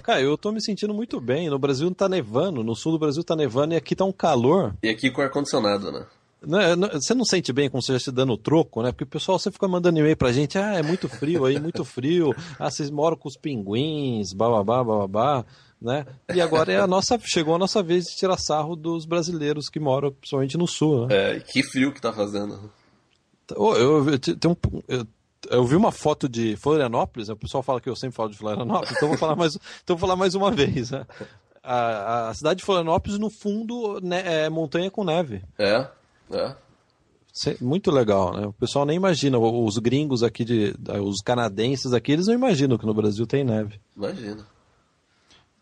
Cara, eu tô me sentindo muito bem. No Brasil tá nevando, no sul do Brasil tá nevando e aqui tá um calor. E aqui com ar-condicionado, né? Não, não, você não sente bem como você se dando troco, né? Porque o pessoal você fica mandando e-mail pra gente, ah, é muito frio aí, muito frio. Ah, vocês moram com os pinguins, bababá, bababá, né? E agora é a nossa, chegou a nossa vez de tirar sarro dos brasileiros que moram principalmente no sul, né? É, que frio que tá fazendo. Eu, eu, eu, um, eu eu vi uma foto de Florianópolis, o pessoal fala que eu sempre falo de Florianópolis, então vou falar mais, então vou falar mais uma vez. Né? A, a, cidade de Florianópolis, no fundo, né, é montanha com neve. É, é. Muito legal, né? O pessoal nem imagina, os gringos aqui, de, os canadenses aqui, eles não imaginam que no Brasil tem neve. Imagina.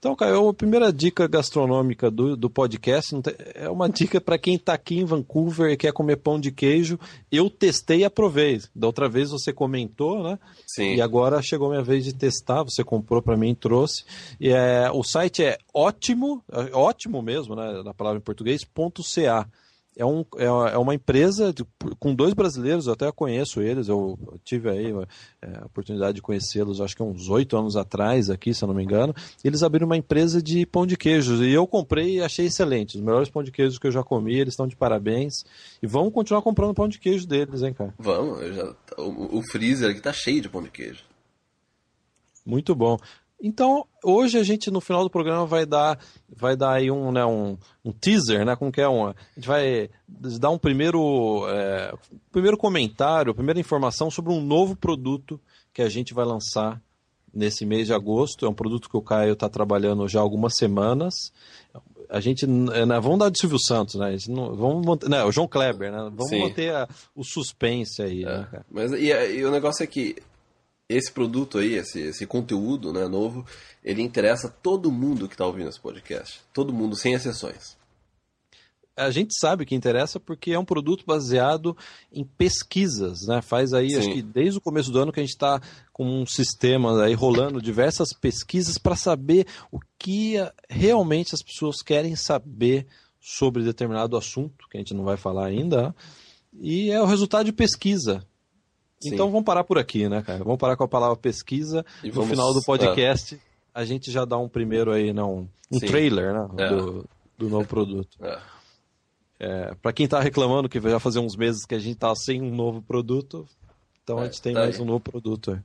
Então, Caio, a primeira dica gastronômica do, do podcast é uma dica para quem está aqui em Vancouver e quer comer pão de queijo. Eu testei e aprovei. Da outra vez você comentou, né? Sim. E agora chegou a minha vez de testar. Você comprou para mim e trouxe. E é, o site é ótimo, é ótimo mesmo, né? Na palavra em português, ponto .ca é, um, é, é uma empresa de, com dois brasileiros, eu até conheço eles, eu, tive aí é, a oportunidade de conhecê-los, acho que uns oito anos atrás aqui, se eu não me engano. Eles abriram uma empresa de pão de queijos e eu comprei e achei excelente. Os melhores pão de queijos que eu já comi, eles estão de parabéns. E vamos continuar comprando pão de queijo deles, hein, cara? Vamos, já, o, o freezer aqui tá cheio de pão de queijo. Muito bom. Então, hoje a gente no final do programa vai dar, vai dar aí um, né, um, um teaser, né? Como que é um, a gente vai dar um primeiro, é, primeiro comentário, primeira informação sobre um novo produto que a gente vai lançar nesse mês de agosto. É um produto que o Caio está trabalhando já há algumas semanas. A gente, né, vamos dar de Silvio Santos, né? Não, vamos manter, né, o João Kleber, né? Vamos Sim. manter a, o suspense aí, é, né, Mas e, e o negócio é que esse produto aí, esse, esse conteúdo né, novo, ele interessa todo mundo que está ouvindo esse podcast. Todo mundo, sem exceções. A gente sabe que interessa porque é um produto baseado em pesquisas, né? Faz aí, Sim. acho que desde o começo do ano que a gente está com um sistema aí rolando diversas pesquisas para saber o que realmente as pessoas querem saber sobre determinado assunto, que a gente não vai falar ainda. E é o resultado de pesquisa. Sim. Então vamos parar por aqui, né, cara? Vamos parar com a palavra pesquisa. E no vamos... final do podcast, a gente já dá um primeiro aí, não, um Sim. trailer, né? É. Do, do novo produto. É. É, para quem está reclamando que já fazer uns meses que a gente está sem um novo produto, então a é, gente tem tá mais aí. um novo produto. Aí.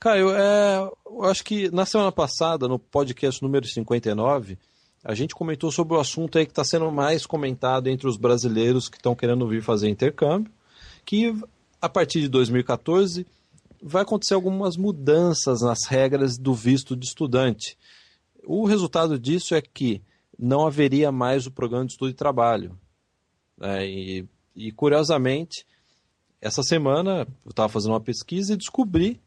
Caio, é, eu acho que na semana passada, no podcast número 59, a gente comentou sobre o assunto aí que está sendo mais comentado entre os brasileiros que estão querendo vir fazer intercâmbio, que a partir de 2014, vai acontecer algumas mudanças nas regras do visto de estudante. O resultado disso é que não haveria mais o programa de estudo e trabalho. É, e, e, curiosamente, essa semana eu estava fazendo uma pesquisa e descobri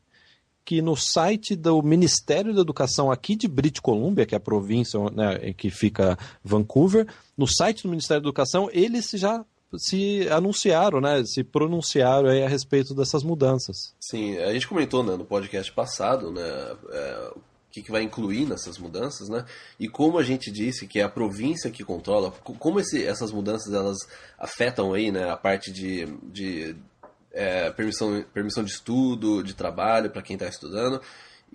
que no site do Ministério da Educação aqui de British Columbia, que é a província né, que fica Vancouver, no site do Ministério da Educação, eles já se anunciaram, né, se pronunciaram a respeito dessas mudanças. Sim, a gente comentou né, no podcast passado, né, é, o que, que vai incluir nessas mudanças, né, e como a gente disse que é a província que controla, como esse, essas mudanças elas afetam aí, né, a parte de, de é, permissão, permissão de estudo, de trabalho para quem está estudando,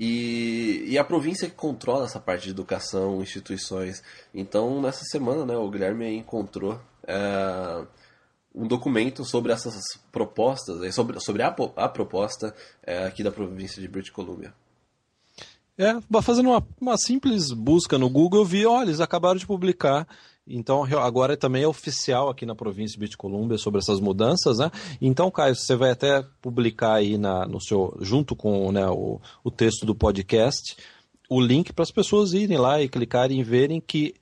e, e, a província que controla essa parte de educação, instituições. Então, nessa semana, né, o Guilherme encontrou é, um documento sobre essas propostas, sobre, sobre a, a proposta é, aqui da província de British Columbia. É, fazendo uma, uma simples busca no Google, eu vi, olha, eles acabaram de publicar então agora também é oficial aqui na província de British Columbia sobre essas mudanças, né? Então, Caio, você vai até publicar aí na, no seu, junto com né, o, o texto do podcast, o link para as pessoas irem lá e clicarem e verem que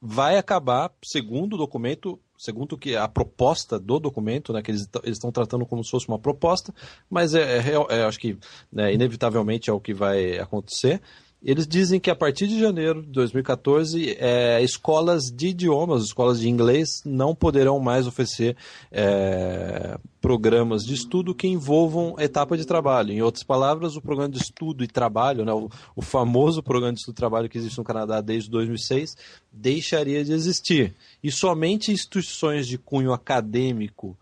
vai acabar, segundo o documento, segundo que a proposta do documento, né, que eles estão tratando como se fosse uma proposta, mas é, é, é acho que né, inevitavelmente é o que vai acontecer, Eles dizem que a partir de janeiro de 2014, é, escolas de idiomas, escolas de inglês, não poderão mais oferecer é, programas de estudo que envolvam etapa de trabalho. Em outras palavras, o programa de estudo e trabalho, né, o, o famoso programa de estudo e trabalho que existe no Canadá desde 2006, deixaria de existir. E somente instituições de cunho acadêmico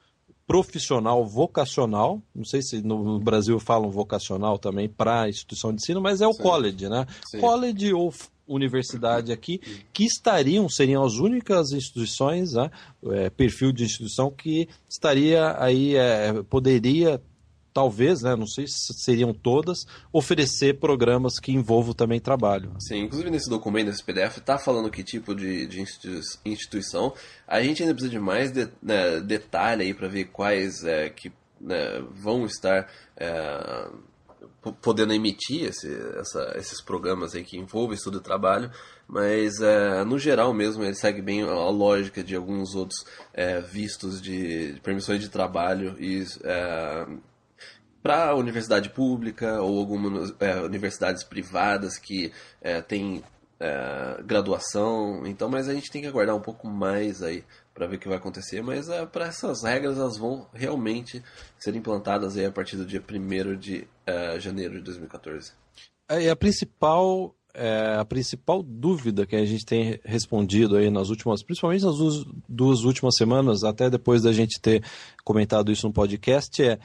profissional vocacional, não sei se no Brasil falam vocacional também para instituição de ensino, mas é o Sim. college, né? Sim. College ou universidade aqui, que estariam, seriam as únicas instituições, né, é, perfil de instituição que estaria aí, é, poderia talvez, né, não sei se seriam todas, oferecer programas que envolvam também trabalho. Sim, inclusive nesse documento, nesse PDF, está falando que tipo de, de instituição. A gente ainda precisa de mais de, né, detalhe aí para ver quais é, que né, vão estar é, podendo emitir esse, essa, esses programas aí que envolvem estudo e trabalho, mas é, no geral mesmo ele segue bem a lógica de alguns outros é, vistos de, permissões de trabalho e é, para a universidade pública ou algumas é, universidades privadas que é, têm é, graduação. Então, mas a gente tem que aguardar um pouco mais aí para ver o que vai acontecer. Mas é, para essas regras, elas vão realmente ser implantadas aí a partir do dia 1 de é, janeiro de 2014. É, e a principal é, a principal dúvida que a gente tem respondido aí nas últimas, principalmente nas duas, duas últimas semanas, até depois da gente ter comentado isso no podcast, é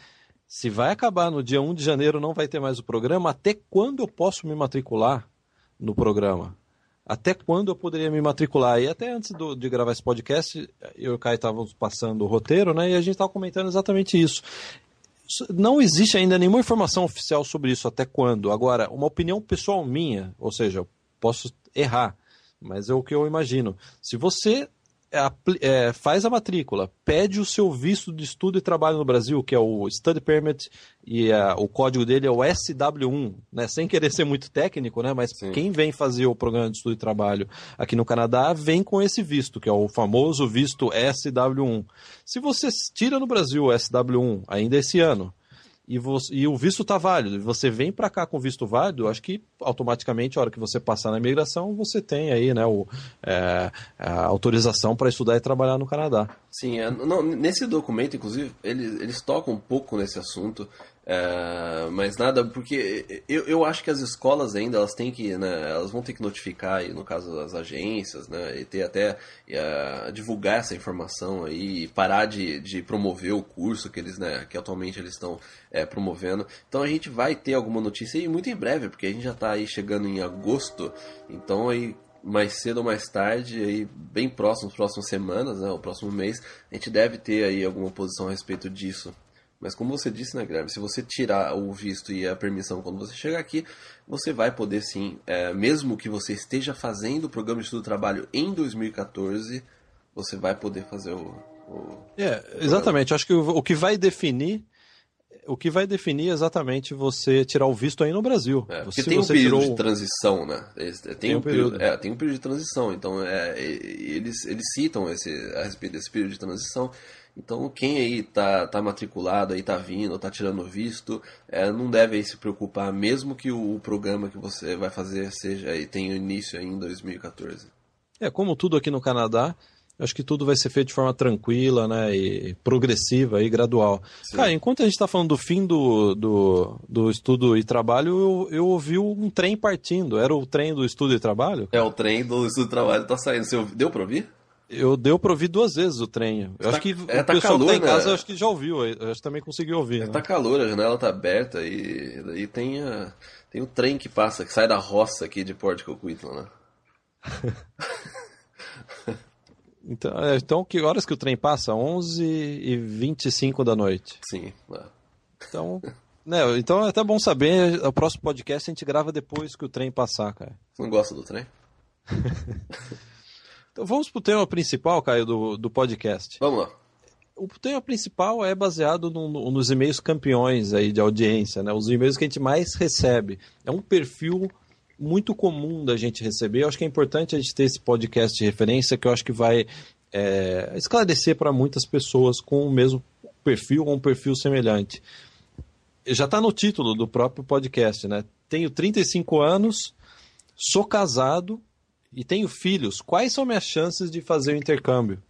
se vai acabar no dia 1 de janeiro, não vai ter mais o programa, até quando eu posso me matricular no programa? Até quando eu poderia me matricular? E até antes do, de gravar esse podcast, eu e o Caio estávamos passando o roteiro, né? E a gente estava comentando exatamente isso. Não existe ainda nenhuma informação oficial sobre isso, até quando. Agora, uma opinião pessoal minha, ou seja, eu posso errar, mas é o que eu imagino. Se você é, faz a matrícula, pede o seu visto de estudo e trabalho no Brasil, que é o Study Permit, e é, o código dele é o SW1, né? Sem querer ser muito técnico, né? Mas Sim. quem vem fazer o programa de estudo e trabalho aqui no Canadá vem com esse visto, que é o famoso visto SW1. Se você tira no Brasil o SW1 ainda esse ano, e, você, e o visto está válido, e você vem para cá com visto válido, acho que automaticamente, a hora que você passar na imigração, você tem aí né, o, é, a autorização para estudar e trabalhar no Canadá. Sim, é, não, nesse documento, inclusive, eles, eles tocam um pouco nesse assunto, é, mas nada, porque eu, eu acho que as escolas ainda elas têm que, né, elas vão ter que notificar, no caso as agências, né, e ter até é, divulgar essa informação aí, e parar de, de promover o curso que eles, né, que atualmente eles estão é, promovendo. Então a gente vai ter alguma notícia aí muito em breve, porque a gente já está aí chegando em agosto, então aí mais cedo ou mais tarde, aí bem próximo, próximas semanas, né, o próximo mês, a gente deve ter aí alguma posição a respeito disso. Mas como você disse, né, Guilherme, se você tirar o visto e a permissão quando você chegar aqui, você vai poder sim, é, mesmo que você esteja fazendo o programa de estudo trabalho em 2014, você vai poder fazer o. o é, exatamente. Acho que o, o, que vai definir. O que vai definir exatamente você tirar o visto aí no Brasil. É, porque tem um período tirou... de transição, né? Tem, tem um, um período, período. É, tem um período de transição. Então, é, eles, eles citam esse, a respeito desse período de transição então, quem aí tá, tá matriculado, aí tá vindo, tá tirando visto, é, não deve se preocupar, mesmo que o, o, programa que você vai fazer seja e tenha início aí em 2014. É, como tudo aqui no Canadá, acho que tudo vai ser feito de forma tranquila, né, e progressiva e gradual. Sim. Cara, enquanto a gente está falando do fim do, do, do estudo e trabalho, eu, eu ouvi um trem partindo. Era o trem do estudo e trabalho? É, o trem do estudo e trabalho tá saindo. Você deu para ouvir? Eu deu para ouvir duas vezes o trem. Eu tá, acho que é, o tá pessoal calor, que tá em casa né? acho que já ouviu, acho que também conseguiu ouvir. É, né? Tá calor, a janela tá aberta e daí tem, a, tem o trem que passa, que sai da roça aqui de Port Coquitlam, né? então, é, então, que horas que o trem passa? 11 e 25 da noite. Sim. É. Então, né, então é até bom saber, o próximo podcast a gente grava depois que o trem passar, cara. Você não gosta do trem? Então vamos para o tema principal, Caio, do, do podcast. Vamos lá. O tema principal é baseado no, nos e-mails campeões aí de audiência, né? Os e-mails que a gente mais recebe. É um perfil muito comum da gente receber. Eu acho que é importante a gente ter esse podcast de referência que eu acho que vai é, esclarecer para muitas pessoas com o mesmo perfil ou um perfil semelhante. Já está no título do próprio podcast, né? Tenho 35 anos, sou casado e tenho filhos, quais são minhas chances de fazer o intercâmbio?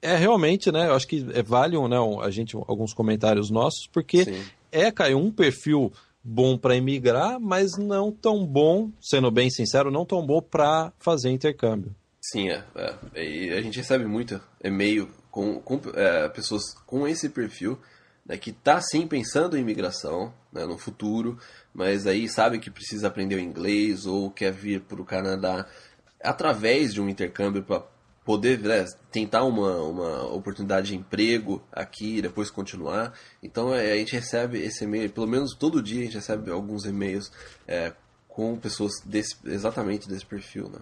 É realmente, né? Eu acho que é, vale né, a gente alguns comentários nossos, porque Sim. é, Caio, um perfil bom para emigrar, mas não tão bom, sendo bem sincero, não tão bom para fazer intercâmbio. Sim, é, é. E a gente recebe muito e-mail com, com é, pessoas com esse perfil né, que está sim pensando em imigração né, no futuro, mas aí sabe que precisa aprender o inglês ou quer vir para o Canadá através de um intercâmbio para poder né, tentar uma, uma oportunidade de emprego aqui e depois continuar. Então é, a gente recebe esse e-mail, pelo menos todo dia a gente recebe alguns e-mails é, com pessoas desse, exatamente desse perfil. Né?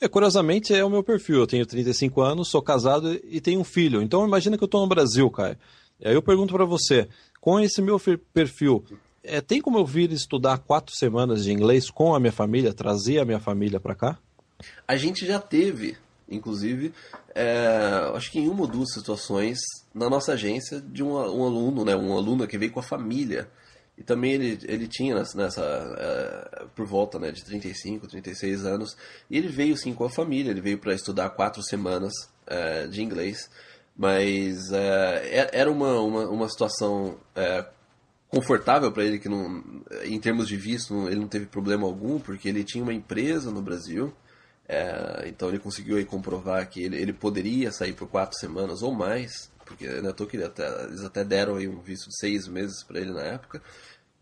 É, curiosamente é o meu perfil. Eu tenho 35 anos, sou casado e tenho um filho. Então imagina que eu estou no Brasil. E aí eu pergunto para você, com esse meu perfil, é, tem como eu vir estudar quatro semanas de inglês com a minha família, trazer a minha família para cá? A gente já teve, inclusive, é, acho que em uma ou duas situações na nossa agência de um, um aluno, né, um aluno que veio com a família. E também ele, ele tinha nessa, nessa é, por volta né, de 35, 36 anos, e ele veio sim com a família, ele veio para estudar quatro semanas é, de inglês. Mas é, era uma, uma, uma situação é, confortável para ele, que não, em termos de visto ele não teve problema algum, porque ele tinha uma empresa no Brasil. É, então ele conseguiu aí comprovar que ele, ele poderia sair por quatro semanas ou mais, porque né, tô que até, eles até deram aí um visto de seis meses para ele na época.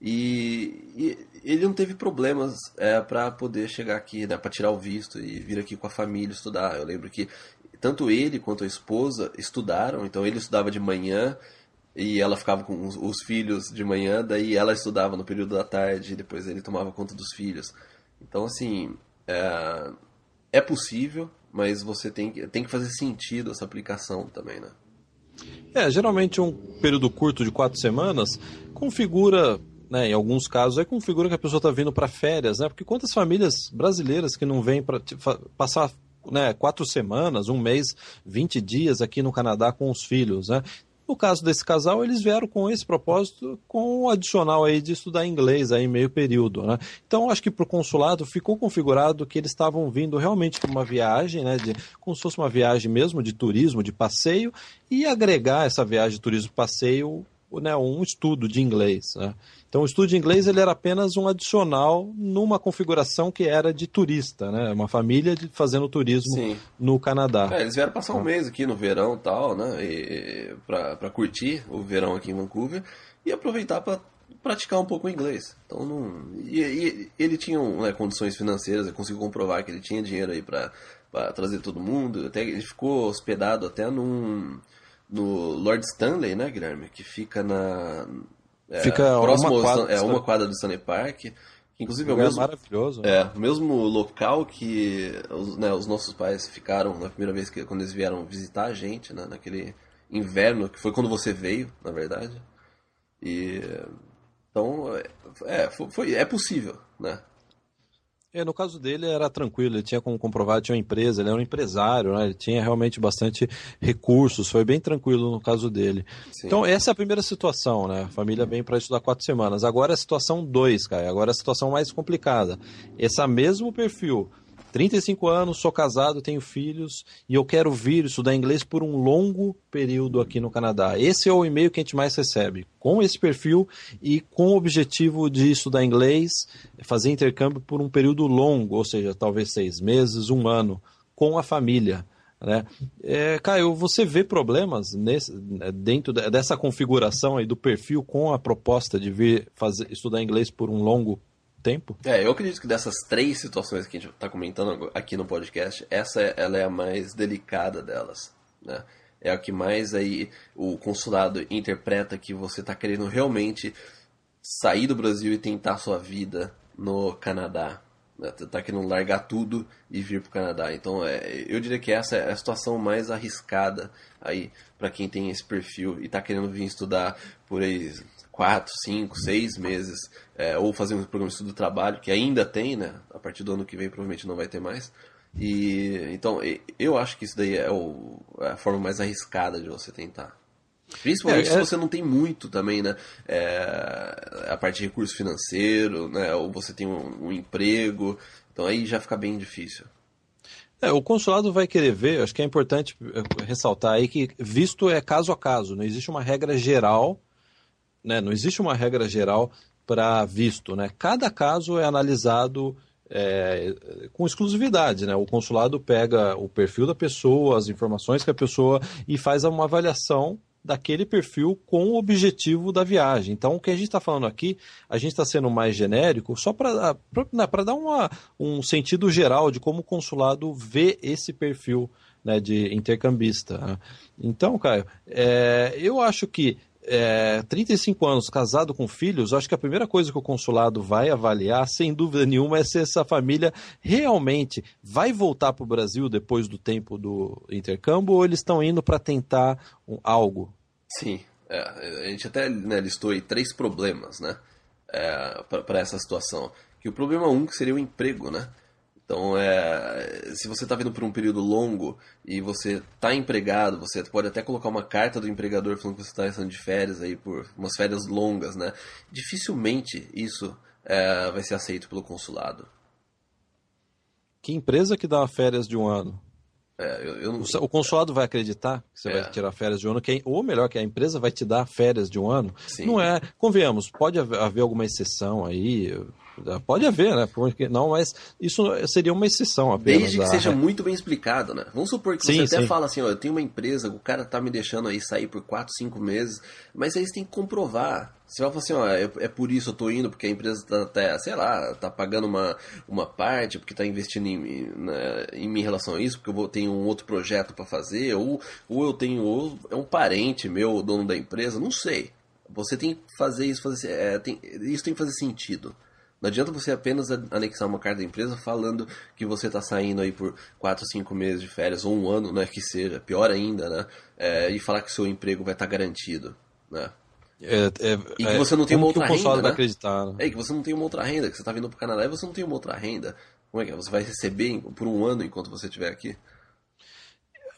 E, e, ele não teve problemas é, para poder chegar aqui, né, para tirar o visto e vir aqui com a família estudar. Eu lembro que tanto ele quanto a esposa estudaram, então ele estudava de manhã e ela ficava com os, os filhos de manhã, daí ela estudava no período da tarde e depois ele tomava conta dos filhos. Então, assim, é, é possível, mas você tem, tem que fazer sentido essa aplicação também, né? É, geralmente um período curto de quatro semanas configura, né, em alguns casos, é configura que a pessoa está vindo para férias, né? Porque quantas famílias brasileiras que não vêm para passar né, quatro semanas, um mês, 20 dias aqui no Canadá com os filhos, né? No caso desse casal, eles vieram com esse propósito, com o adicional aí de estudar inglês aí meio período, né? Então, acho que para o consulado ficou configurado que eles estavam vindo realmente para uma viagem, né? De, como se fosse uma viagem mesmo de turismo, de passeio, e agregar essa viagem de turismo passeio, né, um estudo de inglês, né? Então o estudo de inglês ele era apenas um adicional numa configuração que era de turista, né? Uma família de, fazendo turismo Sim. no Canadá. É, eles vieram passar um ah. mês aqui no verão tal, né? E, pra curtir o verão aqui em Vancouver e aproveitar para praticar um pouco o inglês. Então não. E, e ele tinha né, condições financeiras, eu consigo comprovar que ele tinha dinheiro aí para trazer todo mundo. Até ele ficou hospedado até num no Lord Stanley, né, Guilherme? Que fica na é, Fica próximo uma quadra, é uma quadra do Stanley Park. Inclusive é o mesmo, maravilhoso. É, o mesmo local que os, né, os, nossos pais ficaram na primeira vez que quando eles vieram visitar a gente, né, naquele inverno, que foi quando você veio, na verdade. E então é, foi, é possível, né? É, no caso dele era tranquilo, ele tinha como comprovar, tinha uma empresa, ele era um empresário, né? ele tinha realmente bastante recursos, foi bem tranquilo no caso dele. Sim. Então, essa é a primeira situação, né? A família vem para estudar quatro semanas. Agora é a situação 2, cara, agora é a situação mais complicada. Esse mesmo perfil 35 anos, sou casado, tenho filhos e eu quero vir estudar inglês por um longo período aqui no Canadá. Esse é o e-mail que a gente mais recebe, com esse perfil e com o objetivo de estudar inglês, fazer intercâmbio por um período longo, ou seja, talvez seis meses, um ano, com a família. Né? É, Caio, você vê problemas nesse, dentro dessa configuração aí do perfil com a proposta de vir fazer, estudar inglês por um longo tempo. É, eu acredito que dessas três situações que a gente está comentando aqui no podcast, essa ela é a mais delicada delas, né? É a que mais aí o consulado interpreta que você está querendo realmente sair do Brasil e tentar sua vida no Canadá. Né? Tá querendo largar tudo e vir para o Canadá. Então, é, eu diria que essa é a situação mais arriscada aí para quem tem esse perfil e está querendo vir estudar por aí quatro, cinco, seis meses, é, ou fazer um programa de estudo do trabalho, que ainda tem, né? A partir do ano que vem provavelmente não vai ter mais. E então eu acho que isso daí é, o, é a forma mais arriscada de você tentar. Principalmente é, se é... você não tem muito também, né? É, a parte de recurso financeiro, né? Ou você tem um, um emprego. Então aí já fica bem difícil. É, o consulado vai querer ver, acho que é importante é, ressaltar aí que visto é caso a caso, não existe uma regra geral, né? Não existe uma regra geral para visto, né? Cada caso é analisado é, com exclusividade, né? O consulado pega o perfil da pessoa, as informações que a pessoa e faz uma avaliação daquele perfil com o objetivo da viagem. Então, o que a gente está falando aqui, a gente está sendo mais genérico só para né, dar uma, um sentido geral de como o consulado vê esse perfil né, de intercambista. Né? Então, Caio, é, eu acho que é, 35 anos casado com filhos, acho que a primeira coisa que o consulado vai avaliar, sem dúvida nenhuma, é se essa família realmente vai voltar para o Brasil depois do tempo do intercâmbio ou eles estão indo para tentar um, algo. Sim, é, a gente até né, listou aí três problemas né, é, para essa situação. Que o problema um que seria o emprego, né? Então, é, se você está vindo por um período longo e você está empregado, você pode até colocar uma carta do empregador falando que você está estando de férias aí por umas férias longas, né? Dificilmente isso é, vai ser aceito pelo consulado. Que empresa que dá férias de um ano? É, eu, eu não... o, consulado vai acreditar que você é. vai tirar férias de um ano, que, ou melhor, que a empresa vai te dar férias de um ano? Sim. Não é. Convenhamos, pode haver alguma exceção aí, Pode haver, né? Porque não, mas isso seria uma exceção apenas. Desde que seja muito bem explicado, né? Vamos supor que sim, você até sim. fala assim, ó, eu tenho uma empresa, o cara tá me deixando aí sair por 4, 5 meses, mas aí você tem que comprovar. Você vai falar assim, ó, é, é por isso eu tô indo, porque a empresa tá até, sei lá, tá pagando uma, uma parte, porque tá investindo em, né, em mim em relação a isso, porque eu vou, tenho um outro projeto para fazer, ou, ou eu tenho, ou é um parente meu, o dono da empresa, não sei. Você tem que fazer isso, fazer, é, tem, isso tem que fazer sentido. Não adianta você apenas anexar uma carta da empresa falando que você está saindo aí por 4, 5 meses de férias, ou um ano, né, que seja, pior ainda, né, é, e falar que seu emprego vai estar tá garantido, né. É, é, e que você não tem uma outra renda, né? acreditar, né? É, que você não tem uma outra renda, que você está vindo para o Canadá e você não tem uma outra renda. Como é que é? Você vai receber por um ano enquanto você estiver aqui?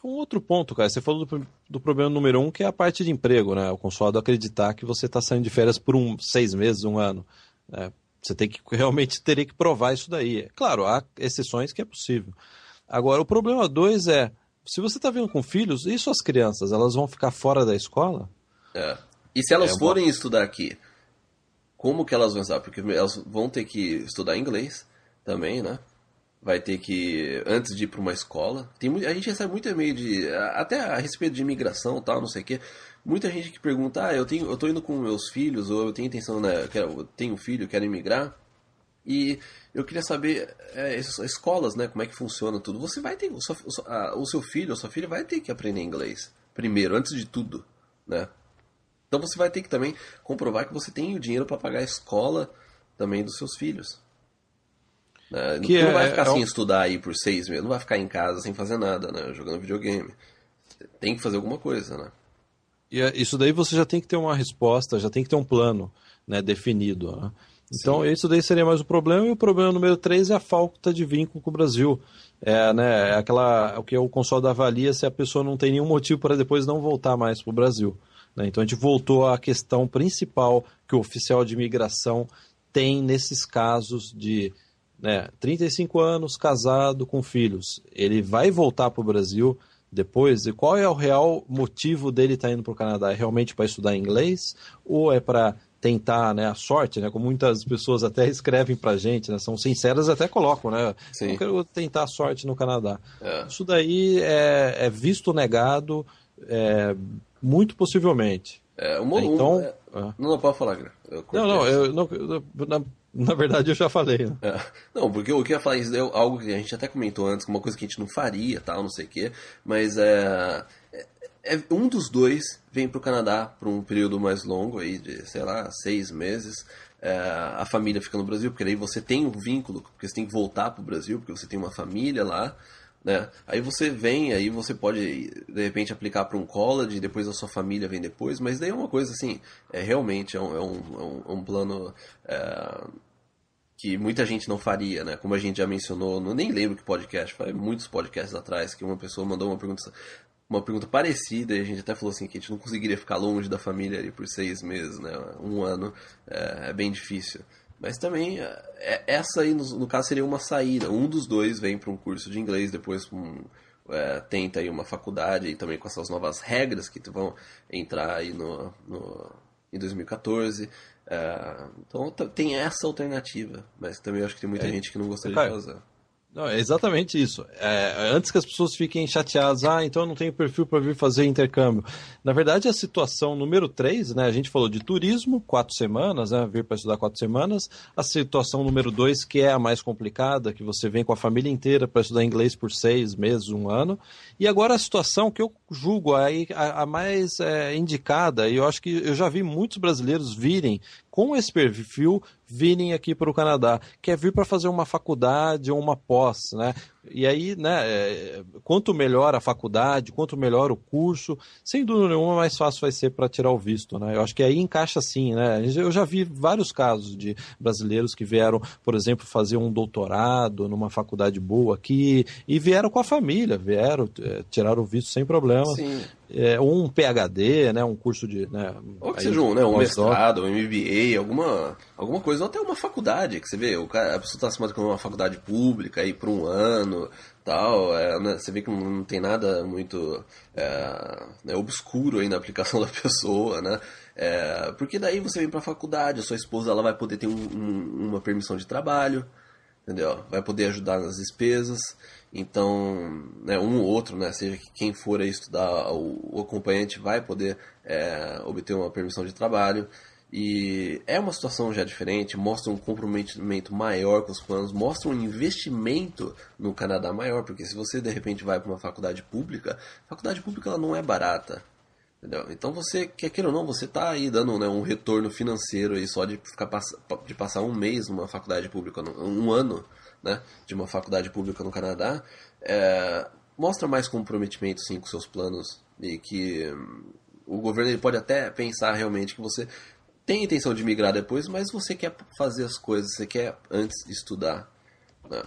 Um outro ponto, cara, você falou do, do, problema número um, que é a parte de emprego, né? O consulado acreditar que você está saindo de férias por um seis meses, um ano. Né? Você tem que realmente teria que provar isso daí. Claro, há exceções que é possível. Agora, o problema dois é, se você está vindo com filhos, e suas crianças, elas vão ficar fora da escola? É. E se elas é forem uma... estudar aqui, como que elas vão estar? Porque elas vão ter que estudar inglês também, né? Vai ter que, antes de ir para uma escola, tem, a gente recebe muito e-mail de, até a respeito de imigração tal, não sei o quê muita gente que pergunta, ah, eu tenho, eu tô indo com meus filhos ou eu tenho intenção, né, eu, quero, eu tenho filho, quero emigrar. E eu queria saber é, escolas, né, como é que funciona tudo. Você vai ter o seu, o seu filho ou sua filha vai ter que aprender inglês primeiro, antes de tudo, né? Então você vai ter que também comprovar que você tem o dinheiro para pagar a escola também dos seus filhos. Né? Que não é, vai ficar é, sem estudar aí por seis meses, não vai ficar em casa sem fazer nada, né? Jogando videogame. Tem que fazer alguma coisa, né? E é, isso daí você já tem que ter uma resposta, já tem que ter um plano né, definido. Né? Então, Sim. isso daí seria mais o problema. E o problema número 3 é a falta de vínculo com o Brasil. É, né, é aquela, o que o console avalia se a pessoa não tem nenhum motivo para depois não voltar mais para o Brasil. Né? Então, a gente voltou à questão principal que o oficial de imigração tem nesses casos de né, 35 anos, casado, com filhos. Ele vai voltar para o Brasil depois, e qual é o real motivo dele estar tá indo para o Canadá? É realmente para estudar inglês ou é para tentar né, a sorte, né? Como muitas pessoas até escrevem para gente, né? São sinceras até colocam, né? Sim. Eu quero tentar a sorte no Canadá. É. Isso daí é, é visto negado é, muito possivelmente. É, uma, então, é, não, não pode falar, Não, não, eu, não, na, na verdade, eu já falei. Né? É. Não, porque o que eu ia falar isso é algo que a gente até comentou antes, uma coisa que a gente não faria, tal, não sei o quê. Mas é, é, é um dos dois vem para o Canadá por um período mais longo aí de, sei lá, seis meses. É, a família fica no Brasil, porque aí você tem um vínculo, porque você tem que voltar para o Brasil, porque você tem uma família lá. Né? Aí você vem, aí você pode de repente aplicar para um college, depois a sua família vem depois, mas daí é uma coisa assim, é realmente é um, é um, é um, é plano é, que muita gente não faria, né? Como a gente já mencionou, não nem lembro que podcast, foi muitos podcasts atrás que uma pessoa mandou uma pergunta uma pergunta parecida, e a gente até falou assim que a gente não conseguiria ficar longe da família ali por seis meses, né? Um ano é, é bem difícil. Mas também, é, é, essa aí, no, no, caso, seria uma saída. Um dos dois vem para um curso de inglês, depois um, é, tenta aí uma faculdade, e também com essas novas regras que vão entrar aí no, no em 2014. É, então tem essa alternativa, mas também acho que tem muita é. gente que não gostaria de fazer. Não, é exatamente isso. É, antes que as pessoas fiquem chateadas, ah, então eu não tenho perfil para vir fazer intercâmbio. Na verdade, a situação número 3, né, a gente falou de turismo, quatro semanas, né, vir para estudar quatro semanas. A situação número 2, que é a mais complicada, que você vem com a família inteira para estudar inglês por seis meses, um ano. E agora a situação que eu julgo aí a, a mais é, indicada, e eu acho que eu já vi muitos brasileiros virem com esse perfil virem aqui para o Canadá, quer é vir para fazer uma faculdade ou uma pós, né? E aí, né, é, quanto melhor a faculdade, quanto melhor o curso, sem dúvida nenhuma, mais fácil vai ser para tirar o visto, né? Eu acho que aí encaixa sim, né? Eu já vi vários casos de brasileiros que vieram, por exemplo, fazer um doutorado numa faculdade boa aqui e vieram com a família, vieram, é, tiraram o visto sem problema. Sim. É, um PhD, né, um curso de. Né, ou que aí, seja um, né, um mestrado, um MBA, alguma, alguma coisa, ou até uma faculdade, que você vê, o cara, a pessoa está se matriculando uma faculdade pública aí por um ano tal, é, né, você vê que não, tem nada muito é, né, obscuro aí na aplicação da pessoa, né? É, porque daí você vem para a faculdade, a sua esposa ela vai poder ter um, um, uma permissão de trabalho, entendeu? Vai poder ajudar nas despesas. Então, né, um ou outro, né, seja quem for estudar, o, o acompanhante vai poder é, obter uma permissão de trabalho. E é uma situação já diferente, mostra um comprometimento maior com os planos, mostra um investimento no Canadá maior, porque se você de repente vai para uma faculdade pública, a faculdade pública ela não é barata. Entendeu? Então você, quer queira ou não, você está aí dando né, um retorno financeiro aí só de, ficar, de passar um mês numa faculdade pública, um ano né, de uma faculdade pública no Canadá, é, mostra mais comprometimento sim com seus planos e que hum, o governo ele pode até pensar realmente que você tem intenção de migrar depois, mas você quer fazer as coisas, você quer antes estudar. Né?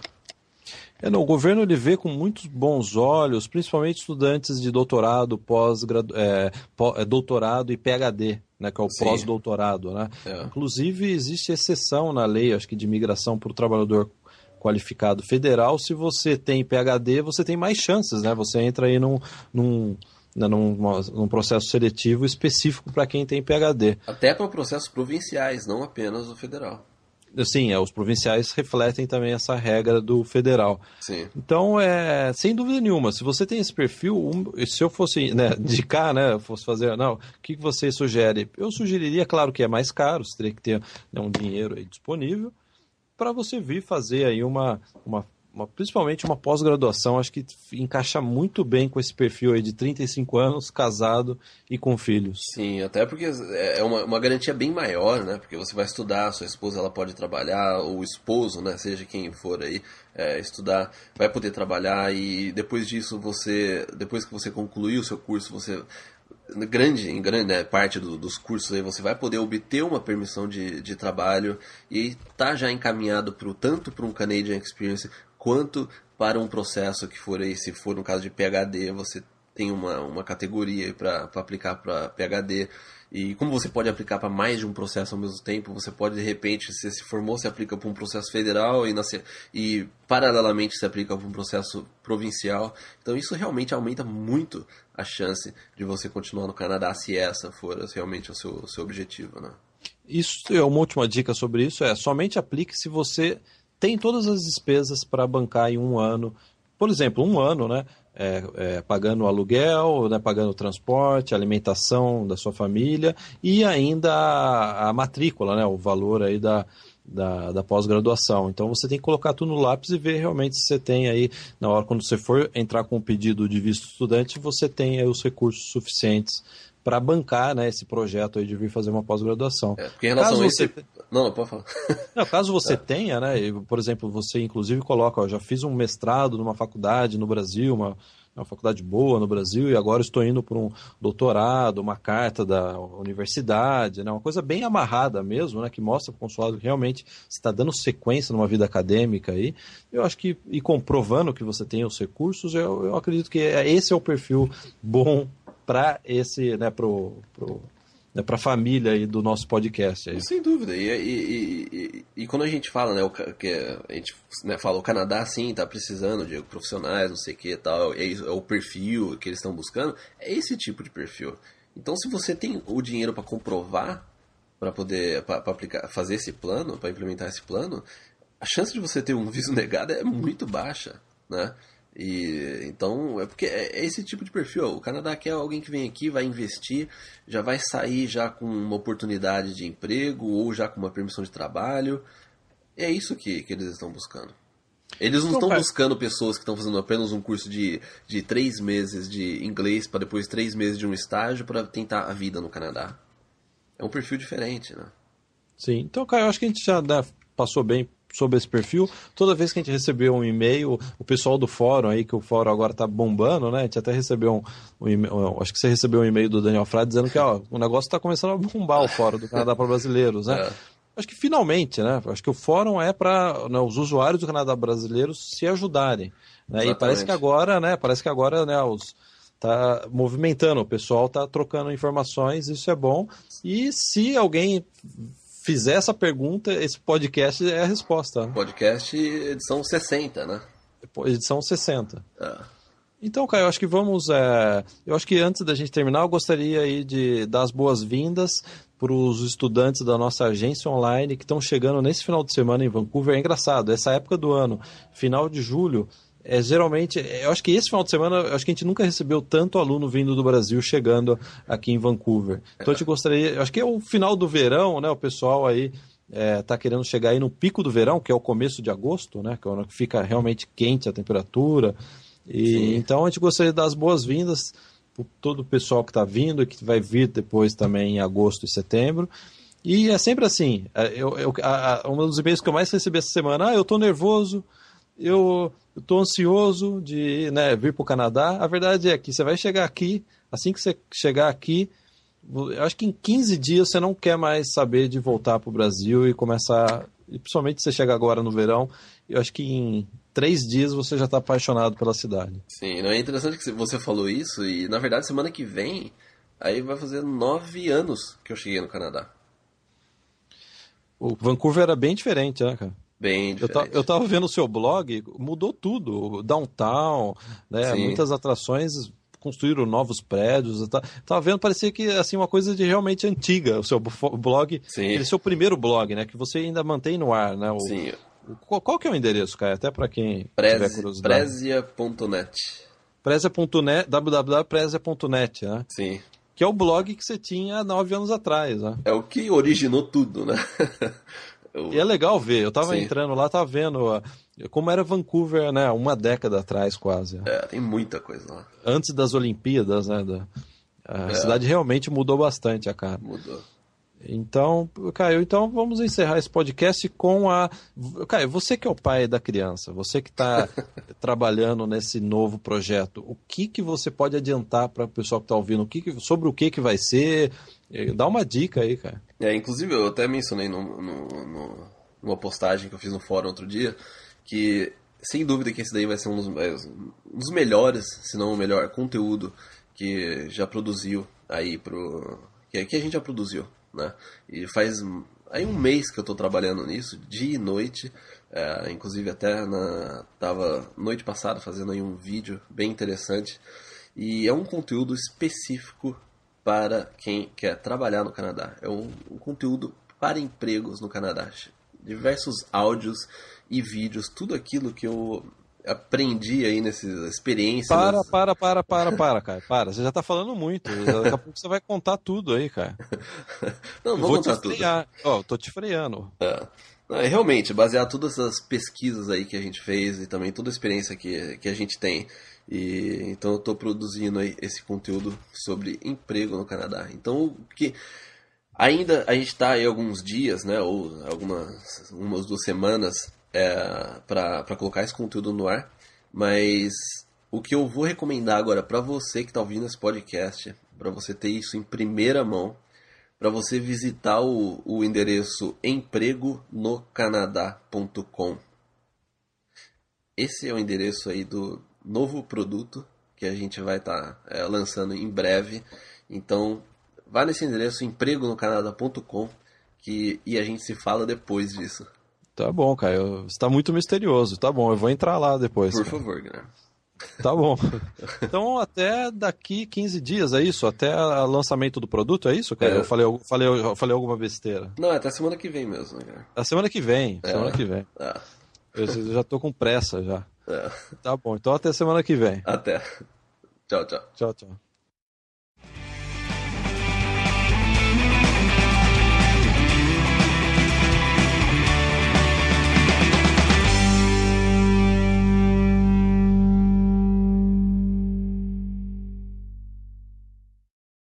É, não, o governo ele vê com muitos bons olhos, principalmente estudantes de doutorado, pós é, é, doutorado e PhD, né, que é o pós-doutorado. Né? É. Inclusive, existe exceção na lei, acho que de imigração para o trabalhador qualificado federal. Se você tem PhD, você tem mais chances, né? Você entra aí num, num né, num, num processo seletivo específico para quem tem PhD. Até para processos provinciais, não apenas o federal. Sim, é, os provinciais refletem também essa regra do federal. Sim. Então, é, sem dúvida nenhuma, se você tem esse perfil, se eu fosse né, indicar, né, fosse fazer, não, o que, que você sugere? Eu sugeriria, claro que é mais caro, você teria que ter né, um dinheiro disponível, para você vir fazer aí uma, uma uma, principalmente uma pós-graduação, acho que encaixa muito bem com esse perfil aí de 35 anos, casado e com filhos. Sim, até porque é uma, uma garantia bem maior, né? Porque você vai estudar, sua esposa ela pode trabalhar, o esposo, né? Seja quem for aí, é, estudar, vai poder trabalhar e depois disso você, depois que você concluir o seu curso, você grande, em grande né, parte do, dos cursos aí você vai poder obter uma permissão de, de trabalho e tá já encaminhado pro, tanto para um Canadian Experience quanto para um processo que for aí, se for no caso de PhD, você tem uma, uma categoria para aplicar para PhD. E como você pode aplicar para mais de um processo ao mesmo tempo, você pode de repente, se se formou, se aplica para um processo federal e, nasce, e paralelamente se aplica para um processo provincial. Então isso realmente aumenta muito a chance de você continuar no Canadá se essa for realmente o seu, seu objetivo. Né? Isso é uma última dica sobre isso, é somente aplique se você tem todas as despesas para bancar em um ano. Por exemplo, um ano, né? É, é, pagando o aluguel, né, pagando o transporte, alimentação da sua família e ainda a, a matrícula, né, o valor aí da, da, da pós-graduação. Então você tem que colocar tudo no lápis e ver realmente se você tem aí, na hora quando você for entrar com o pedido de visto estudante, você tem os recursos suficientes para bancar né, esse projeto aí de vir fazer uma pós-graduação. É, porque em relação caso a esse... Você... Não, não, pode falar. Não, caso você é. tenha, né, por exemplo, você inclusive coloca, ó, já fiz um mestrado numa faculdade no Brasil, uma, uma faculdade boa no Brasil e agora estou indo para um doutorado, uma carta da universidade, né? uma coisa bem amarrada mesmo, né? que mostra para o consulado que realmente está dando sequência numa vida acadêmica aí. Eu acho que, e comprovando que você tem os recursos, eu, eu acredito que é, esse é o perfil bom para esse, né, pro, pro né, para a família aí do nosso podcast. Aí. Sem dúvida. E, e, e, e, quando a gente fala, né, o, que a gente né, fala, o Canadá sim está precisando de profissionais, não sei o que tal, é, é o perfil que eles estão buscando, é esse tipo de perfil. Então, se você tem o dinheiro para comprovar, para poder pra, pra aplicar, fazer esse plano, para implementar esse plano, a chance de você ter um visto negado é muito baixa, né? E então é porque é, é esse tipo de perfil. O Canadá quer alguém que vem aqui, vai investir, já vai sair já com uma oportunidade de emprego ou já com uma permissão de trabalho. É isso que, que eles estão buscando. Eles não estão buscando pessoas que estão fazendo apenas um curso de, de três meses de inglês para depois três meses de um estágio para tentar a vida no Canadá. É um perfil diferente, né? Sim. Então, cara, eu acho que a gente já passou bem sobre esse perfil. Toda vez que a gente recebeu um e-mail, o pessoal do fórum aí, que o fórum agora está bombando, né? A gente até recebeu um, um e-mail, acho que você recebeu um e-mail do Daniel Frade dizendo que ó, o negócio está começando a bombar o fórum do Canadá para brasileiros, né? É. Acho que finalmente, né? Acho que o fórum é para né, os usuários do Canadá brasileiros se ajudarem. Né? E parece que agora, né? Parece que agora, né? Os, tá movimentando, o pessoal tá trocando informações, isso é bom. E se alguém fizer essa pergunta, esse podcast é a resposta. Podcast edição 60, né? Edição 60. É. Então, Caio, eu acho que vamos. É... Eu acho que antes da gente terminar, eu gostaria aí de dar as boas-vindas para os estudantes da nossa agência online que estão chegando nesse final de semana em Vancouver. É engraçado, essa época do ano, final de julho, é, geralmente, eu acho que esse final de semana, eu acho que a gente nunca recebeu tanto aluno vindo do Brasil chegando aqui em Vancouver. Então, eu te gostaria, eu acho que é o final do verão, né? O pessoal aí está é, querendo chegar aí no pico do verão, que é o começo de agosto, né? Que é fica realmente quente a temperatura. E então a gente gostaria de dar as boas-vindas para todo o pessoal que está vindo e que vai vir depois também em agosto e setembro. E é sempre assim. É, eu, eu, a, a, um dos e-mails que eu mais recebi essa semana, ah, eu estou nervoso, eu estou ansioso de né, vir para o Canadá. A verdade é que você vai chegar aqui, assim que você chegar aqui, eu acho que em 15 dias você não quer mais saber de voltar para o Brasil e começar. E principalmente se você chega agora no verão, eu acho que em três dias você já está apaixonado pela cidade. Sim, não é interessante que você falou isso e na verdade semana que vem aí vai fazer nove anos que eu cheguei no Canadá. O Vancouver era bem diferente, né, cara? Bem diferente. Eu, tava vendo o seu blog, mudou tudo. Downtown, né? Muitas atrações construíram novos prédios. Eu tava vendo, parecia que assim uma coisa de realmente antiga. O seu blog, Sim. ele é seu primeiro blog, né? Que você ainda mantém no ar, né? O, Sim. O, qual, que é o endereço, cara? Até para quem Preze, tiver curiosidade. Prezia.net. Prezia.net, www.prezia.net, né? Sim. Que é o blog que você tinha nove anos atrás, né? É o que originou tudo, né? Eu... E é legal ver, eu tava Sim. entrando lá, tava vendo como era Vancouver, né, uma década atrás quase. É, tem muita coisa lá. Antes das Olimpíadas, né, da, a é. cidade realmente mudou bastante a cara. Mudou. Então, Caio, então vamos encerrar esse podcast com a. Caio, você que é o pai da criança, você que está trabalhando nesse novo projeto, o que, que você pode adiantar para o pessoal que está ouvindo? O que, que sobre o que, que vai ser? Eh, dá uma dica aí, cara. É, inclusive eu até mencionei no, no, no, numa postagem que eu fiz no fórum outro dia que sem dúvida que esse daí vai ser um dos, é, um dos melhores, se não o melhor conteúdo que já produziu aí pro que, que a gente já produziu né? E faz aí um mês que eu estou trabalhando nisso, dia e noite. É, inclusive até na tava noite passada fazendo aí um vídeo bem interessante e é um conteúdo específico para quem quer trabalhar no Canadá. É um, um conteúdo para empregos no Canadá. Diversos áudios e vídeos, tudo aquilo que eu aprendi aí nessas experiências. Para, para, para, para, para, cara. Para. Você já tá falando muito. Daqui a pouco você vai contar tudo aí, cara. Não, não vou, vou contar tudo. Ó, oh, tô te freando. É. é. realmente, basear todas essas pesquisas aí que a gente fez e também toda a experiência que, que a gente tem. E então eu tô produzindo aí esse conteúdo sobre emprego no Canadá. Então, que ainda a gente tá aí alguns dias, né, ou algumas umas duas semanas é, para colocar esse conteúdo no ar, mas o que eu vou recomendar agora para você que está ouvindo esse podcast, para você ter isso em primeira mão, para você visitar o, o endereço empregonocanadá.com. Esse é o endereço aí do novo produto que a gente vai estar tá, é, lançando em breve. Então, vá nesse endereço empregonocanadá.com que e a gente se fala depois disso. Tá bom, Caio. Está muito misterioso. Tá bom, eu vou entrar lá depois. Por favor, Guilherme. Tá bom. Então, até daqui 15 dias, é isso? Até o lançamento do produto, é isso, cara? É. Eu, falei, eu, falei, eu falei alguma besteira. Não, é até semana que vem mesmo, né, cara? A semana que vem, é. semana que vem. É. Eu já tô com pressa já. É. Tá bom, então até semana que vem. Até. Tchau, tchau. Tchau, tchau.